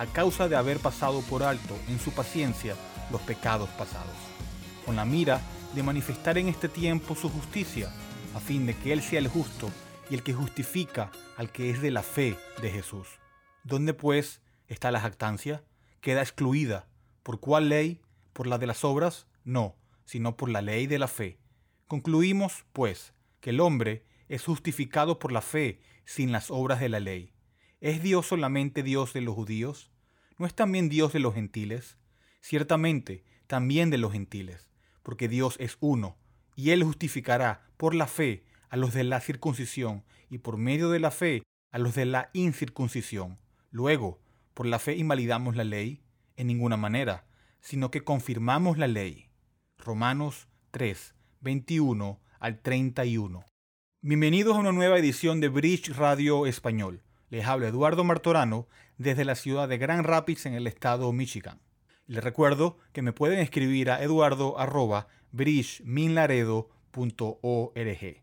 a causa de haber pasado por alto en su paciencia los pecados pasados, con la mira de manifestar en este tiempo su justicia, a fin de que Él sea el justo y el que justifica al que es de la fe de Jesús. ¿Dónde pues está la jactancia? Queda excluida. ¿Por cuál ley? ¿Por la de las obras? No, sino por la ley de la fe. Concluimos, pues, que el hombre es justificado por la fe sin las obras de la ley. ¿Es Dios solamente Dios de los judíos? ¿No es también Dios de los gentiles? Ciertamente, también de los gentiles, porque Dios es uno, y Él justificará por la fe a los de la circuncisión y por medio de la fe a los de la incircuncisión. Luego, ¿por la fe invalidamos la ley? En ninguna manera, sino que confirmamos la ley. Romanos 3, 21 al 31. Bienvenidos a una nueva edición de Bridge Radio Español. Les habla Eduardo Martorano desde la ciudad de Grand Rapids en el estado Michigan. Les recuerdo que me pueden escribir a eduardo.bridgeminlaredo.org.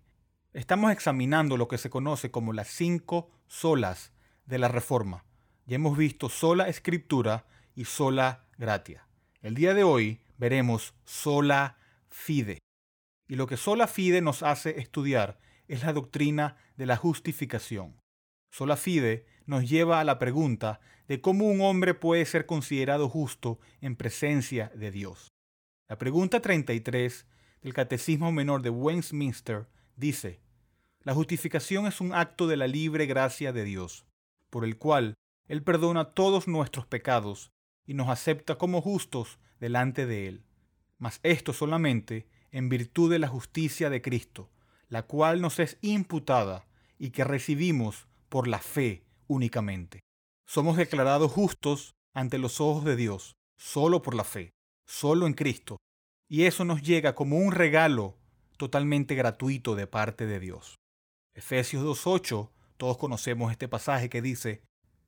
Estamos examinando lo que se conoce como las cinco solas de la Reforma. Ya hemos visto sola escritura y sola gratia. El día de hoy veremos sola fide. Y lo que sola fide nos hace estudiar es la doctrina de la justificación. Sola fide nos lleva a la pregunta de cómo un hombre puede ser considerado justo en presencia de Dios. La pregunta 33 del Catecismo Menor de Westminster dice, la justificación es un acto de la libre gracia de Dios, por el cual Él perdona todos nuestros pecados y nos acepta como justos delante de Él. Mas esto solamente en virtud de la justicia de Cristo, la cual nos es imputada y que recibimos por la fe únicamente. Somos declarados justos ante los ojos de Dios, solo por la fe, solo en Cristo, y eso nos llega como un regalo totalmente gratuito de parte de Dios. Efesios 2.8, todos conocemos este pasaje que dice,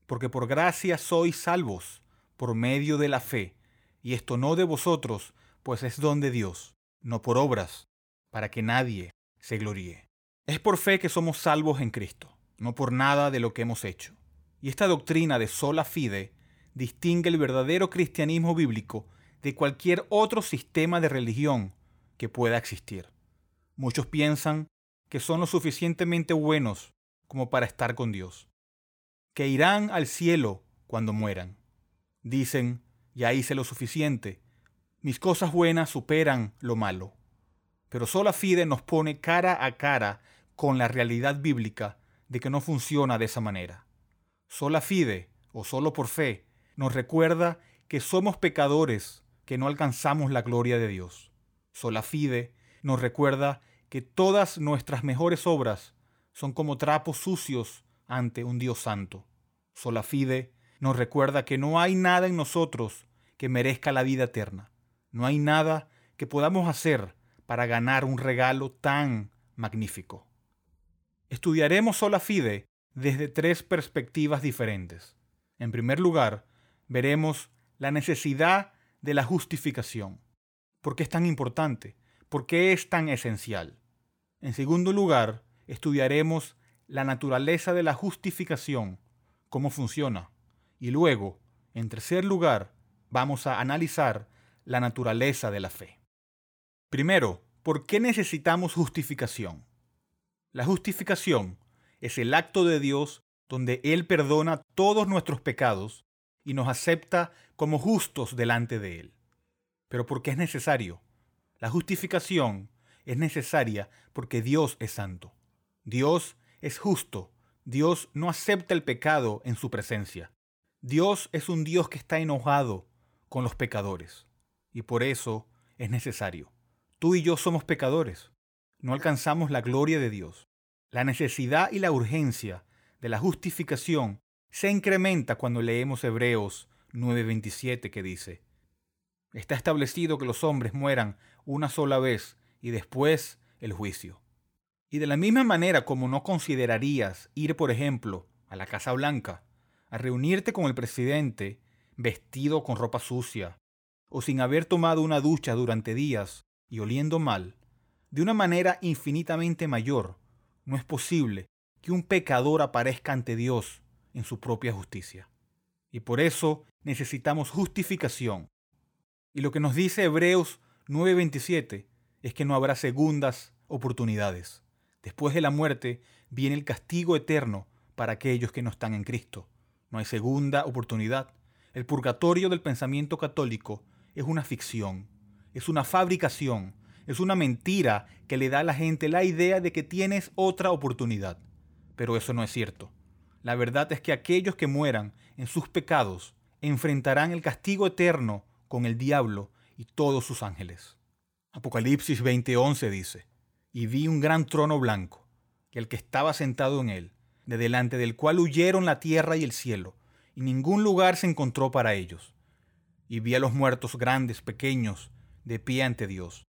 porque por gracia sois salvos, por medio de la fe, y esto no de vosotros, pues es don de Dios, no por obras, para que nadie se gloríe. Es por fe que somos salvos en Cristo, no por nada de lo que hemos hecho. Y esta doctrina de sola fide distingue el verdadero cristianismo bíblico de cualquier otro sistema de religión que pueda existir. Muchos piensan que son lo suficientemente buenos como para estar con Dios, que irán al cielo cuando mueran. Dicen, ya hice lo suficiente, mis cosas buenas superan lo malo. Pero sola fide nos pone cara a cara con la realidad bíblica de que no funciona de esa manera. Sola fide, o solo por fe, nos recuerda que somos pecadores, que no alcanzamos la gloria de Dios. Sola fide nos recuerda que todas nuestras mejores obras son como trapos sucios ante un Dios santo. Sola fide nos recuerda que no hay nada en nosotros que merezca la vida eterna. No hay nada que podamos hacer para ganar un regalo tan magnífico. Estudiaremos sola fide desde tres perspectivas diferentes. En primer lugar, veremos la necesidad de la justificación. ¿Por qué es tan importante? ¿Por qué es tan esencial? En segundo lugar, estudiaremos la naturaleza de la justificación, cómo funciona. Y luego, en tercer lugar, vamos a analizar la naturaleza de la fe. Primero, ¿por qué necesitamos justificación? La justificación es el acto de Dios donde Él perdona todos nuestros pecados y nos acepta como justos delante de Él. Pero ¿por qué es necesario? La justificación es necesaria porque Dios es santo. Dios es justo. Dios no acepta el pecado en su presencia. Dios es un Dios que está enojado con los pecadores. Y por eso es necesario. Tú y yo somos pecadores. No alcanzamos la gloria de Dios. La necesidad y la urgencia de la justificación se incrementa cuando leemos Hebreos 9:27 que dice, Está establecido que los hombres mueran una sola vez y después el juicio. Y de la misma manera como no considerarías ir, por ejemplo, a la Casa Blanca, a reunirte con el presidente vestido con ropa sucia, o sin haber tomado una ducha durante días y oliendo mal, de una manera infinitamente mayor, no es posible que un pecador aparezca ante Dios en su propia justicia. Y por eso necesitamos justificación. Y lo que nos dice Hebreos 9:27 es que no habrá segundas oportunidades. Después de la muerte viene el castigo eterno para aquellos que no están en Cristo. No hay segunda oportunidad. El purgatorio del pensamiento católico es una ficción, es una fabricación, es una mentira que le da a la gente la idea de que tienes otra oportunidad. Pero eso no es cierto. La verdad es que aquellos que mueran en sus pecados enfrentarán el castigo eterno con el diablo y todos sus ángeles. Apocalipsis 20:11 dice, y vi un gran trono blanco, y el que estaba sentado en él, de delante del cual huyeron la tierra y el cielo, y ningún lugar se encontró para ellos. Y vi a los muertos grandes, pequeños, de pie ante Dios,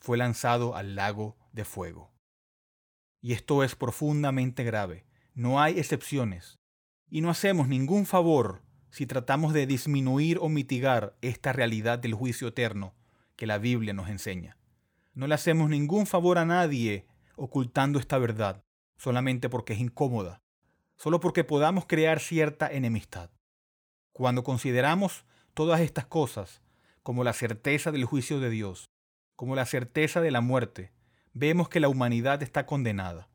fue lanzado al lago de fuego. Y esto es profundamente grave. No hay excepciones. Y no hacemos ningún favor si tratamos de disminuir o mitigar esta realidad del juicio eterno que la Biblia nos enseña. No le hacemos ningún favor a nadie ocultando esta verdad, solamente porque es incómoda, solo porque podamos crear cierta enemistad. Cuando consideramos todas estas cosas como la certeza del juicio de Dios, como la certeza de la muerte, vemos que la humanidad está condenada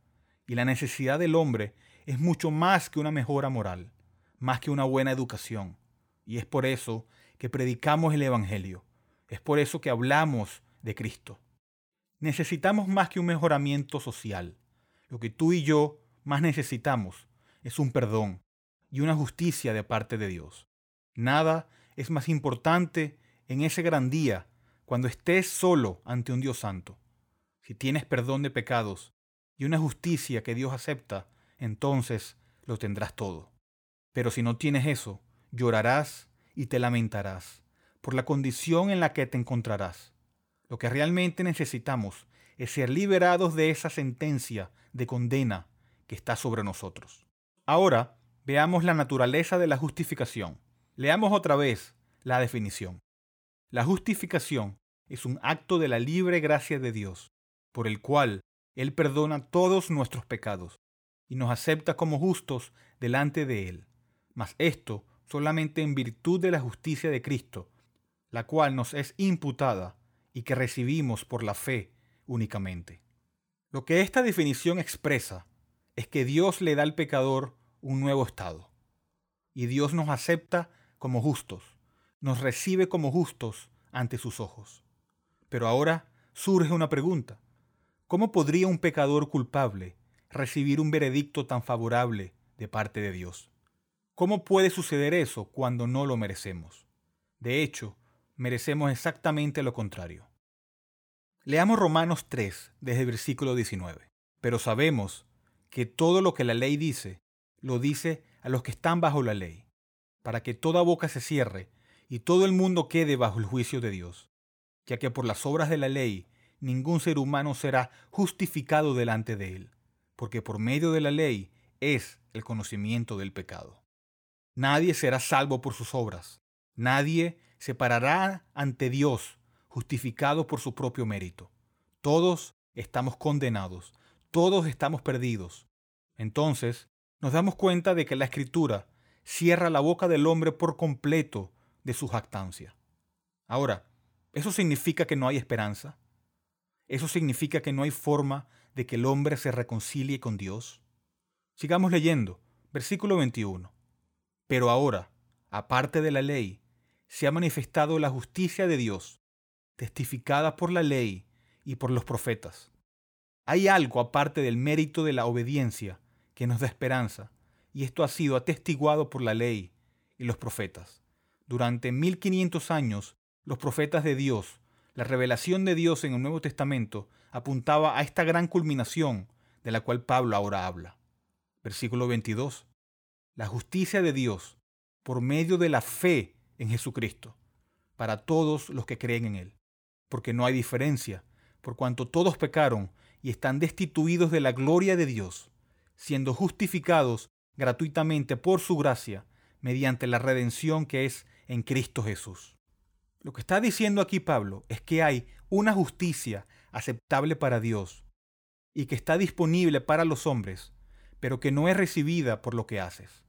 y la necesidad del hombre es mucho más que una mejora moral, más que una buena educación. Y es por eso que predicamos el Evangelio, es por eso que hablamos de Cristo. Necesitamos más que un mejoramiento social. Lo que tú y yo más necesitamos es un perdón y una justicia de parte de Dios. Nada es más importante en ese gran día cuando estés solo ante un Dios santo. Si tienes perdón de pecados y una justicia que Dios acepta, entonces lo tendrás todo. Pero si no tienes eso, llorarás y te lamentarás por la condición en la que te encontrarás. Lo que realmente necesitamos es ser liberados de esa sentencia de condena que está sobre nosotros. Ahora veamos la naturaleza de la justificación. Leamos otra vez la definición. La justificación es un acto de la libre gracia de Dios, por el cual Él perdona todos nuestros pecados y nos acepta como justos delante de Él. Mas esto solamente en virtud de la justicia de Cristo, la cual nos es imputada y que recibimos por la fe únicamente. Lo que esta definición expresa es que Dios le da al pecador un nuevo estado. Y Dios nos acepta como justos, nos recibe como justos ante sus ojos. Pero ahora surge una pregunta. ¿Cómo podría un pecador culpable recibir un veredicto tan favorable de parte de Dios? ¿Cómo puede suceder eso cuando no lo merecemos? De hecho, merecemos exactamente lo contrario. Leamos Romanos 3 desde el versículo 19. Pero sabemos que todo lo que la ley dice, lo dice a los que están bajo la ley, para que toda boca se cierre y todo el mundo quede bajo el juicio de Dios, ya que por las obras de la ley ningún ser humano será justificado delante de él, porque por medio de la ley es el conocimiento del pecado. Nadie será salvo por sus obras, nadie se parará ante Dios justificado por su propio mérito. Todos estamos condenados, todos estamos perdidos. Entonces, nos damos cuenta de que la escritura cierra la boca del hombre por completo de su jactancia. Ahora, ¿eso significa que no hay esperanza? ¿Eso significa que no hay forma de que el hombre se reconcilie con Dios? Sigamos leyendo, versículo 21. Pero ahora, aparte de la ley, se ha manifestado la justicia de Dios, testificada por la ley y por los profetas. Hay algo aparte del mérito de la obediencia que nos da esperanza, y esto ha sido atestiguado por la ley y los profetas. Durante 1500 años, los profetas de Dios, la revelación de Dios en el Nuevo Testamento, apuntaba a esta gran culminación de la cual Pablo ahora habla. Versículo 22. La justicia de Dios por medio de la fe en Jesucristo, para todos los que creen en Él, porque no hay diferencia, por cuanto todos pecaron y están destituidos de la gloria de Dios, siendo justificados gratuitamente por su gracia, mediante la redención que es en Cristo Jesús. Lo que está diciendo aquí Pablo es que hay una justicia aceptable para Dios y que está disponible para los hombres, pero que no es recibida por lo que haces.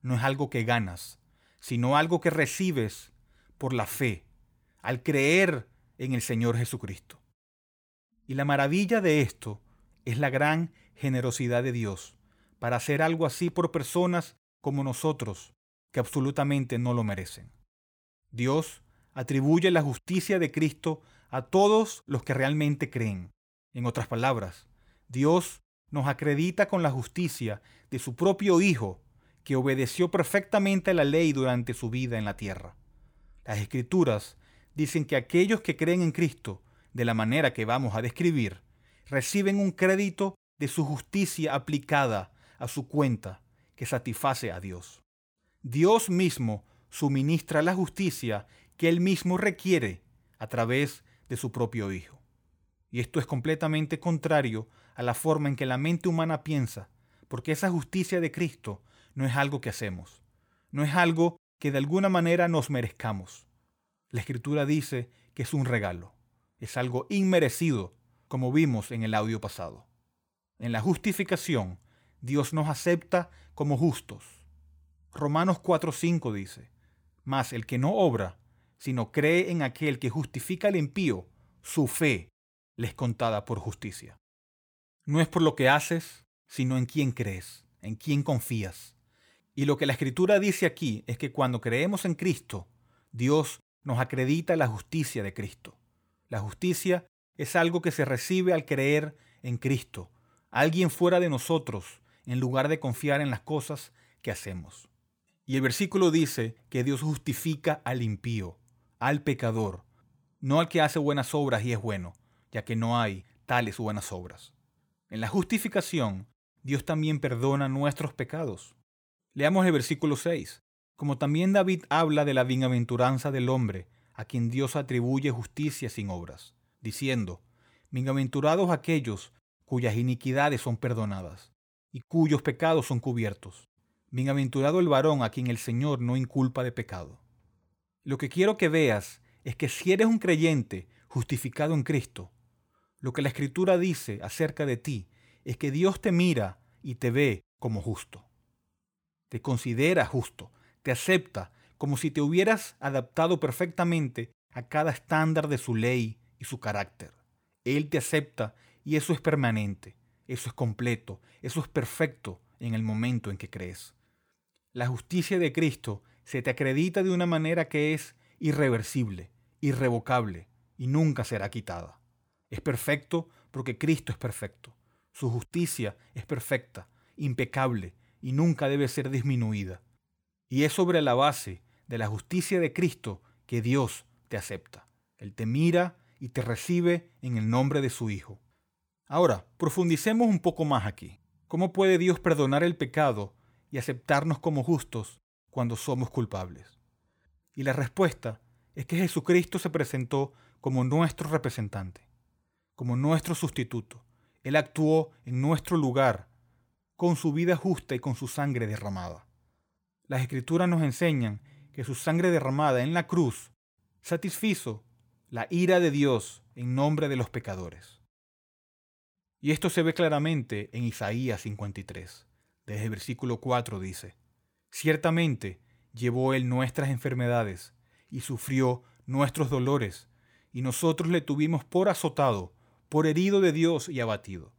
No es algo que ganas, sino algo que recibes por la fe, al creer en el Señor Jesucristo. Y la maravilla de esto es la gran generosidad de Dios para hacer algo así por personas como nosotros, que absolutamente no lo merecen. Dios atribuye la justicia de Cristo a todos los que realmente creen. En otras palabras, Dios nos acredita con la justicia de su propio Hijo, que obedeció perfectamente a la ley durante su vida en la tierra. Las escrituras dicen que aquellos que creen en Cristo, de la manera que vamos a describir, reciben un crédito de su justicia aplicada a su cuenta que satisface a Dios. Dios mismo suministra la justicia que Él mismo requiere a través de su propio Hijo. Y esto es completamente contrario a la forma en que la mente humana piensa, porque esa justicia de Cristo no es algo que hacemos, no es algo que de alguna manera nos merezcamos. La Escritura dice que es un regalo, es algo inmerecido, como vimos en el audio pasado. En la justificación, Dios nos acepta como justos. Romanos 4:5 dice, Mas el que no obra, sino cree en aquel que justifica al impío, su fe les contada por justicia. No es por lo que haces, sino en quién crees, en quién confías. Y lo que la Escritura dice aquí es que cuando creemos en Cristo, Dios nos acredita la justicia de Cristo. La justicia es algo que se recibe al creer en Cristo, alguien fuera de nosotros, en lugar de confiar en las cosas que hacemos. Y el versículo dice que Dios justifica al impío, al pecador, no al que hace buenas obras y es bueno, ya que no hay tales buenas obras. En la justificación, Dios también perdona nuestros pecados. Leamos el versículo 6. Como también David habla de la bienaventuranza del hombre, a quien Dios atribuye justicia sin obras, diciendo, Bienaventurados aquellos cuyas iniquidades son perdonadas y cuyos pecados son cubiertos. Bienaventurado el varón a quien el Señor no inculpa de pecado. Lo que quiero que veas es que si eres un creyente justificado en Cristo, lo que la Escritura dice acerca de ti es que Dios te mira y te ve como justo. Te considera justo, te acepta como si te hubieras adaptado perfectamente a cada estándar de su ley y su carácter. Él te acepta y eso es permanente, eso es completo, eso es perfecto en el momento en que crees. La justicia de Cristo se te acredita de una manera que es irreversible, irrevocable y nunca será quitada. Es perfecto porque Cristo es perfecto. Su justicia es perfecta, impecable y nunca debe ser disminuida. Y es sobre la base de la justicia de Cristo que Dios te acepta. Él te mira y te recibe en el nombre de su Hijo. Ahora, profundicemos un poco más aquí. ¿Cómo puede Dios perdonar el pecado y aceptarnos como justos cuando somos culpables? Y la respuesta es que Jesucristo se presentó como nuestro representante como nuestro sustituto. Él actuó en nuestro lugar, con su vida justa y con su sangre derramada. Las escrituras nos enseñan que su sangre derramada en la cruz satisfizo la ira de Dios en nombre de los pecadores. Y esto se ve claramente en Isaías 53. Desde el versículo 4 dice, Ciertamente llevó él nuestras enfermedades y sufrió nuestros dolores, y nosotros le tuvimos por azotado por herido de Dios y abatido.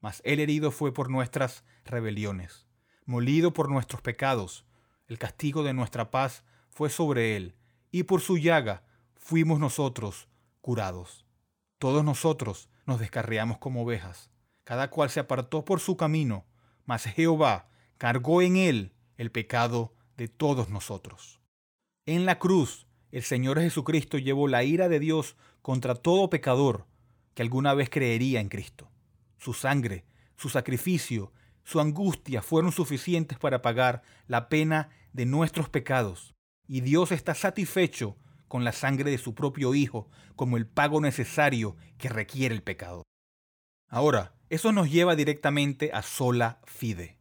Mas el herido fue por nuestras rebeliones, molido por nuestros pecados. El castigo de nuestra paz fue sobre él, y por su llaga fuimos nosotros curados. Todos nosotros nos descarriamos como ovejas, cada cual se apartó por su camino, mas Jehová cargó en él el pecado de todos nosotros. En la cruz, el Señor Jesucristo llevó la ira de Dios contra todo pecador que alguna vez creería en Cristo. Su sangre, su sacrificio, su angustia fueron suficientes para pagar la pena de nuestros pecados, y Dios está satisfecho con la sangre de su propio Hijo como el pago necesario que requiere el pecado. Ahora, eso nos lleva directamente a sola fide.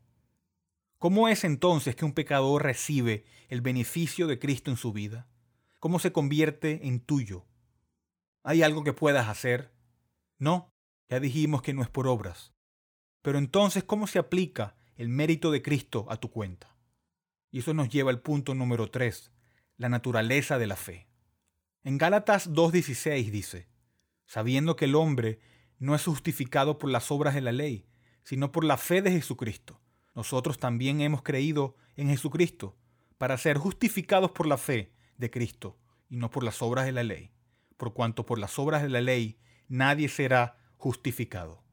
¿Cómo es entonces que un pecador recibe el beneficio de Cristo en su vida? ¿Cómo se convierte en tuyo? ¿Hay algo que puedas hacer? No, ya dijimos que no es por obras. Pero entonces, ¿cómo se aplica el mérito de Cristo a tu cuenta? Y eso nos lleva al punto número 3, la naturaleza de la fe. En Gálatas 2.16 dice, sabiendo que el hombre no es justificado por las obras de la ley, sino por la fe de Jesucristo. Nosotros también hemos creído en Jesucristo para ser justificados por la fe de Cristo y no por las obras de la ley, por cuanto por las obras de la ley nadie será justificado.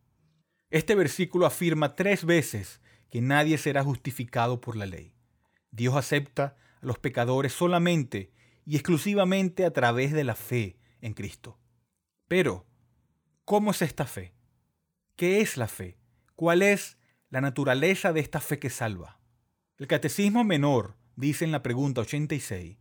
Este versículo afirma tres veces que nadie será justificado por la ley. Dios acepta a los pecadores solamente y exclusivamente a través de la fe en Cristo. Pero, ¿cómo es esta fe? ¿Qué es la fe? ¿Cuál es la naturaleza de esta fe que salva? El Catecismo Menor dice en la pregunta 86,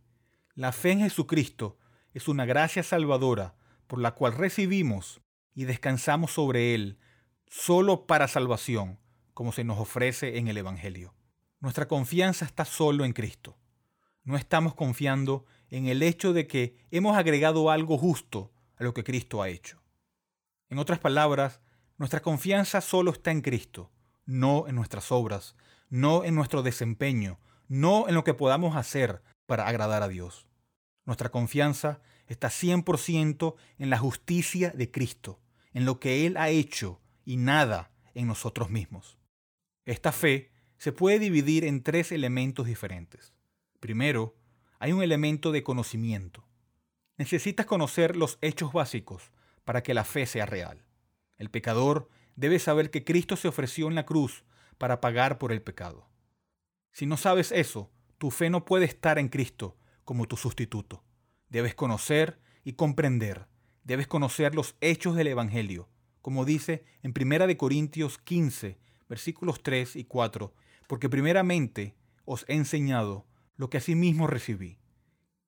la fe en Jesucristo es una gracia salvadora por la cual recibimos y descansamos sobre Él solo para salvación, como se nos ofrece en el Evangelio. Nuestra confianza está solo en Cristo. No estamos confiando en el hecho de que hemos agregado algo justo a lo que Cristo ha hecho. En otras palabras, nuestra confianza solo está en Cristo, no en nuestras obras, no en nuestro desempeño, no en lo que podamos hacer para agradar a Dios. Nuestra confianza está 100% en la justicia de Cristo, en lo que Él ha hecho y nada en nosotros mismos. Esta fe se puede dividir en tres elementos diferentes. Primero, hay un elemento de conocimiento. Necesitas conocer los hechos básicos para que la fe sea real. El pecador debe saber que Cristo se ofreció en la cruz para pagar por el pecado. Si no sabes eso, tu fe no puede estar en Cristo como tu sustituto. Debes conocer y comprender. Debes conocer los hechos del Evangelio, como dice en 1 Corintios 15, versículos 3 y 4, porque primeramente os he enseñado lo que asimismo recibí,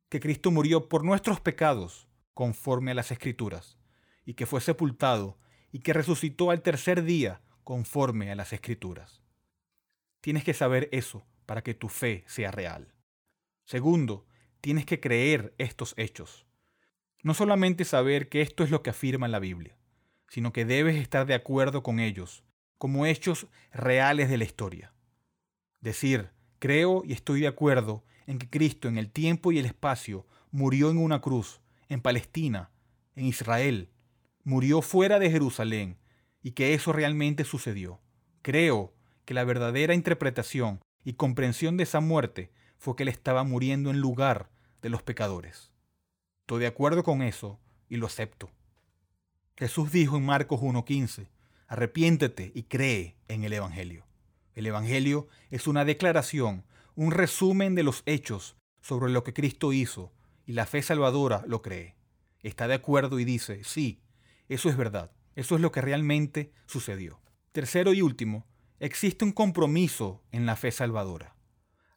que Cristo murió por nuestros pecados conforme a las Escrituras, y que fue sepultado y que resucitó al tercer día conforme a las Escrituras. Tienes que saber eso para que tu fe sea real. Segundo, tienes que creer estos hechos. No solamente saber que esto es lo que afirma la Biblia, sino que debes estar de acuerdo con ellos como hechos reales de la historia. Decir, Creo y estoy de acuerdo en que Cristo en el tiempo y el espacio murió en una cruz, en Palestina, en Israel, murió fuera de Jerusalén y que eso realmente sucedió. Creo que la verdadera interpretación y comprensión de esa muerte fue que él estaba muriendo en lugar de los pecadores. Estoy de acuerdo con eso y lo acepto. Jesús dijo en Marcos 1.15, arrepiéntete y cree en el Evangelio. El Evangelio es una declaración, un resumen de los hechos sobre lo que Cristo hizo y la fe salvadora lo cree. Está de acuerdo y dice, sí, eso es verdad, eso es lo que realmente sucedió. Tercero y último, existe un compromiso en la fe salvadora.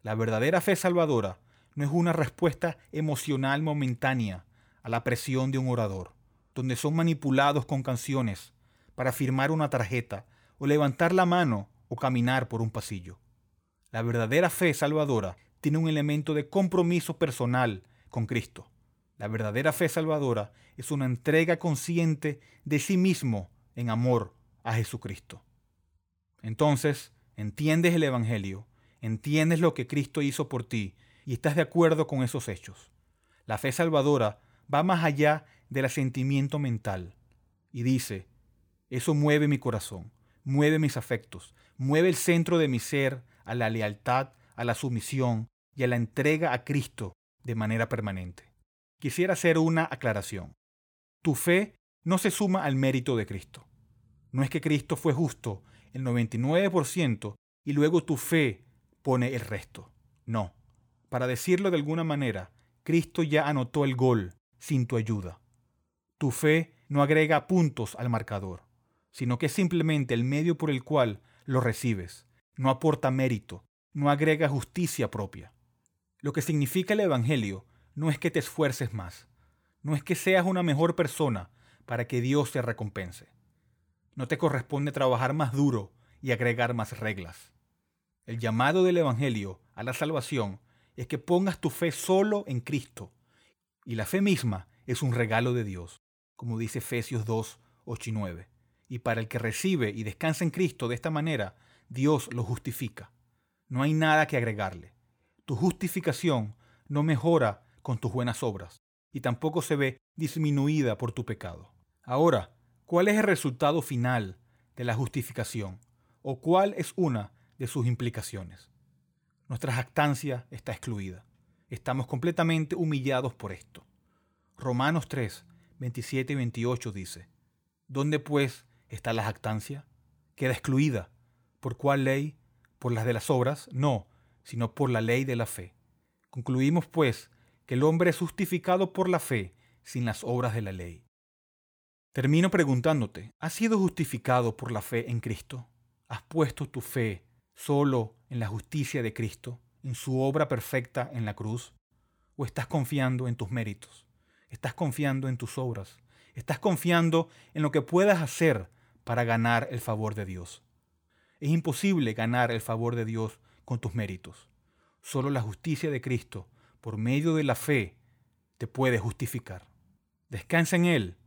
La verdadera fe salvadora no es una respuesta emocional momentánea a la presión de un orador, donde son manipulados con canciones para firmar una tarjeta o levantar la mano o caminar por un pasillo. La verdadera fe salvadora tiene un elemento de compromiso personal con Cristo. La verdadera fe salvadora es una entrega consciente de sí mismo en amor a Jesucristo. Entonces, entiendes el Evangelio, entiendes lo que Cristo hizo por ti y estás de acuerdo con esos hechos. La fe salvadora va más allá del asentimiento mental y dice, eso mueve mi corazón mueve mis afectos, mueve el centro de mi ser a la lealtad, a la sumisión y a la entrega a Cristo de manera permanente. Quisiera hacer una aclaración. Tu fe no se suma al mérito de Cristo. No es que Cristo fue justo el 99% y luego tu fe pone el resto. No. Para decirlo de alguna manera, Cristo ya anotó el gol sin tu ayuda. Tu fe no agrega puntos al marcador, sino que es simplemente el medio por el cual lo recibes. No aporta mérito, no agrega justicia propia. Lo que significa el Evangelio no es que te esfuerces más, no es que seas una mejor persona para que Dios te recompense. No te corresponde trabajar más duro y agregar más reglas. El llamado del Evangelio a la salvación es que pongas tu fe solo en Cristo. Y la fe misma es un regalo de Dios, como dice Efesios 2, 8 y 9. Y para el que recibe y descansa en Cristo de esta manera, Dios lo justifica. No hay nada que agregarle. Tu justificación no mejora con tus buenas obras y tampoco se ve disminuida por tu pecado. Ahora, ¿cuál es el resultado final de la justificación? ¿O cuál es una de sus implicaciones? Nuestra jactancia está excluida. Estamos completamente humillados por esto. Romanos 3, 27 y 28 dice, ¿Dónde pues está la jactancia? Queda excluida. ¿Por cuál ley? ¿Por las de las obras? No, sino por la ley de la fe. Concluimos pues que el hombre es justificado por la fe sin las obras de la ley. Termino preguntándote, ¿has sido justificado por la fe en Cristo? ¿Has puesto tu fe solo en la justicia de Cristo, en su obra perfecta en la cruz? ¿O estás confiando en tus méritos? ¿Estás confiando en tus obras? ¿Estás confiando en lo que puedas hacer para ganar el favor de Dios? Es imposible ganar el favor de Dios con tus méritos. Solo la justicia de Cristo, por medio de la fe, te puede justificar. Descansa en Él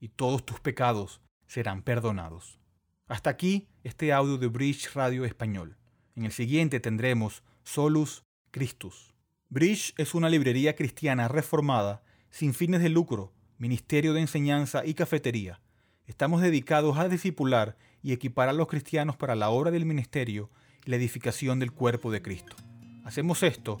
y todos tus pecados serán perdonados. Hasta aquí este audio de Bridge Radio Español. En el siguiente tendremos Solus Christus. Bridge es una librería cristiana reformada sin fines de lucro, ministerio de enseñanza y cafetería. Estamos dedicados a discipular y equipar a los cristianos para la obra del ministerio y la edificación del cuerpo de Cristo. Hacemos esto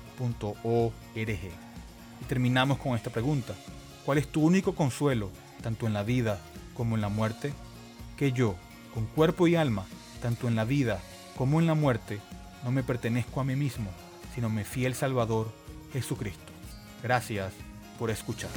Y terminamos con esta pregunta. ¿Cuál es tu único consuelo, tanto en la vida como en la muerte? Que yo, con cuerpo y alma, tanto en la vida como en la muerte, no me pertenezco a mí mismo, sino me fiel Salvador, Jesucristo. Gracias por escuchar.